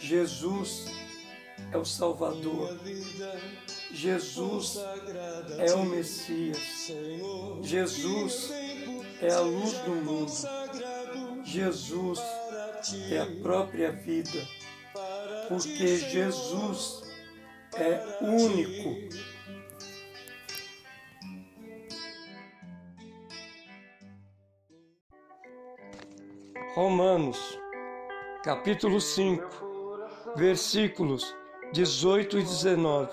Jesus é o Salvador. Jesus é o Messias. Jesus é a luz do mundo. Jesus é a própria vida. Porque Jesus é único. Romanos, capítulo 5, versículos 18 e 19.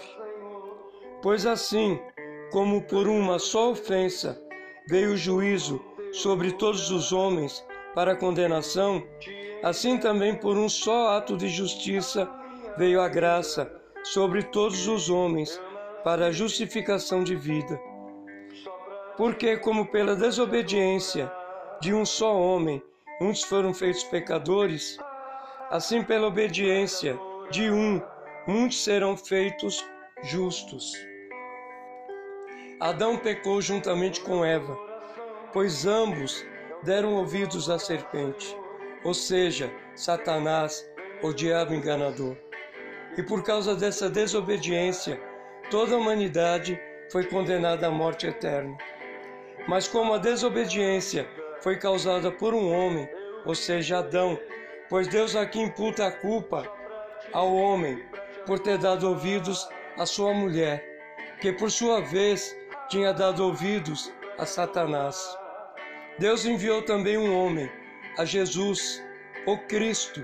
Pois assim, como por uma só ofensa veio o juízo sobre todos os homens para condenação, assim também por um só ato de justiça veio a graça sobre todos os homens para a justificação de vida. Porque, como pela desobediência de um só homem muitos foram feitos pecadores, assim pela obediência de um, muitos serão feitos justos. Adão pecou juntamente com Eva, pois ambos deram ouvidos à serpente, ou seja, Satanás, o diabo enganador. E por causa dessa desobediência, toda a humanidade foi condenada à morte eterna. Mas como a desobediência foi causada por um homem, ou seja, Adão, pois Deus aqui imputa a culpa ao homem por ter dado ouvidos à sua mulher, que por sua vez tinha dado ouvidos a Satanás. Deus enviou também um homem, a Jesus, o Cristo,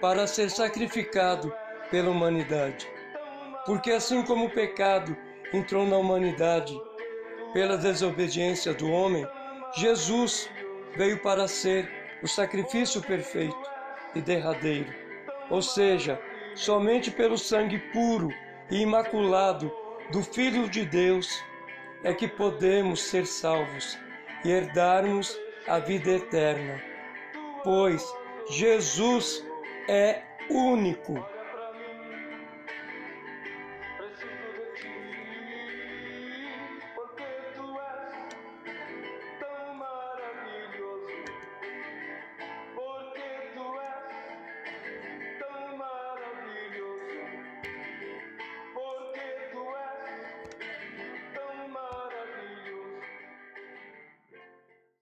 para ser sacrificado pela humanidade. Porque assim como o pecado entrou na humanidade pela desobediência do homem, Jesus veio para ser o sacrifício perfeito e derradeiro. Ou seja, somente pelo sangue puro e imaculado do Filho de Deus é que podemos ser salvos e herdarmos a vida eterna. Pois Jesus é único